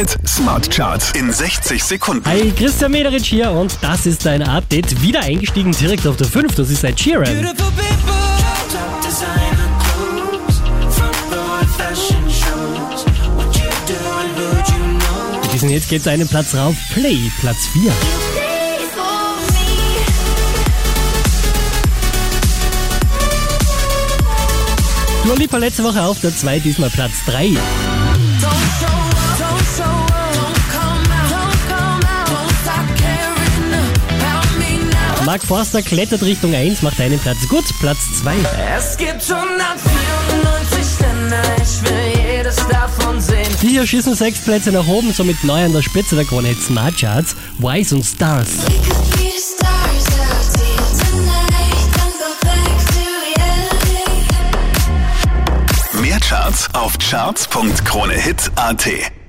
Hit Smart Charts in 60 Sekunden. Hi, Christian Mederich hier und das ist dein Update. Wieder eingestiegen direkt auf der 5, das ist Ed Sheeran. Mit diesem Hit geht einen Platz rauf. Play, Platz 4. Dua Lipa letzte Woche auf der 2, diesmal Platz 3. Mark Forster klettert Richtung 1, macht einen Platz gut, Platz 2. Es gibt 194 Länder, ich will jedes davon sehen. Die hier schießen sechs Plätze nach oben, somit neu an der Spitze der Krone Hit Smart Charts. Wise und Stars. Mehr Charts auf charts.kronehit.at.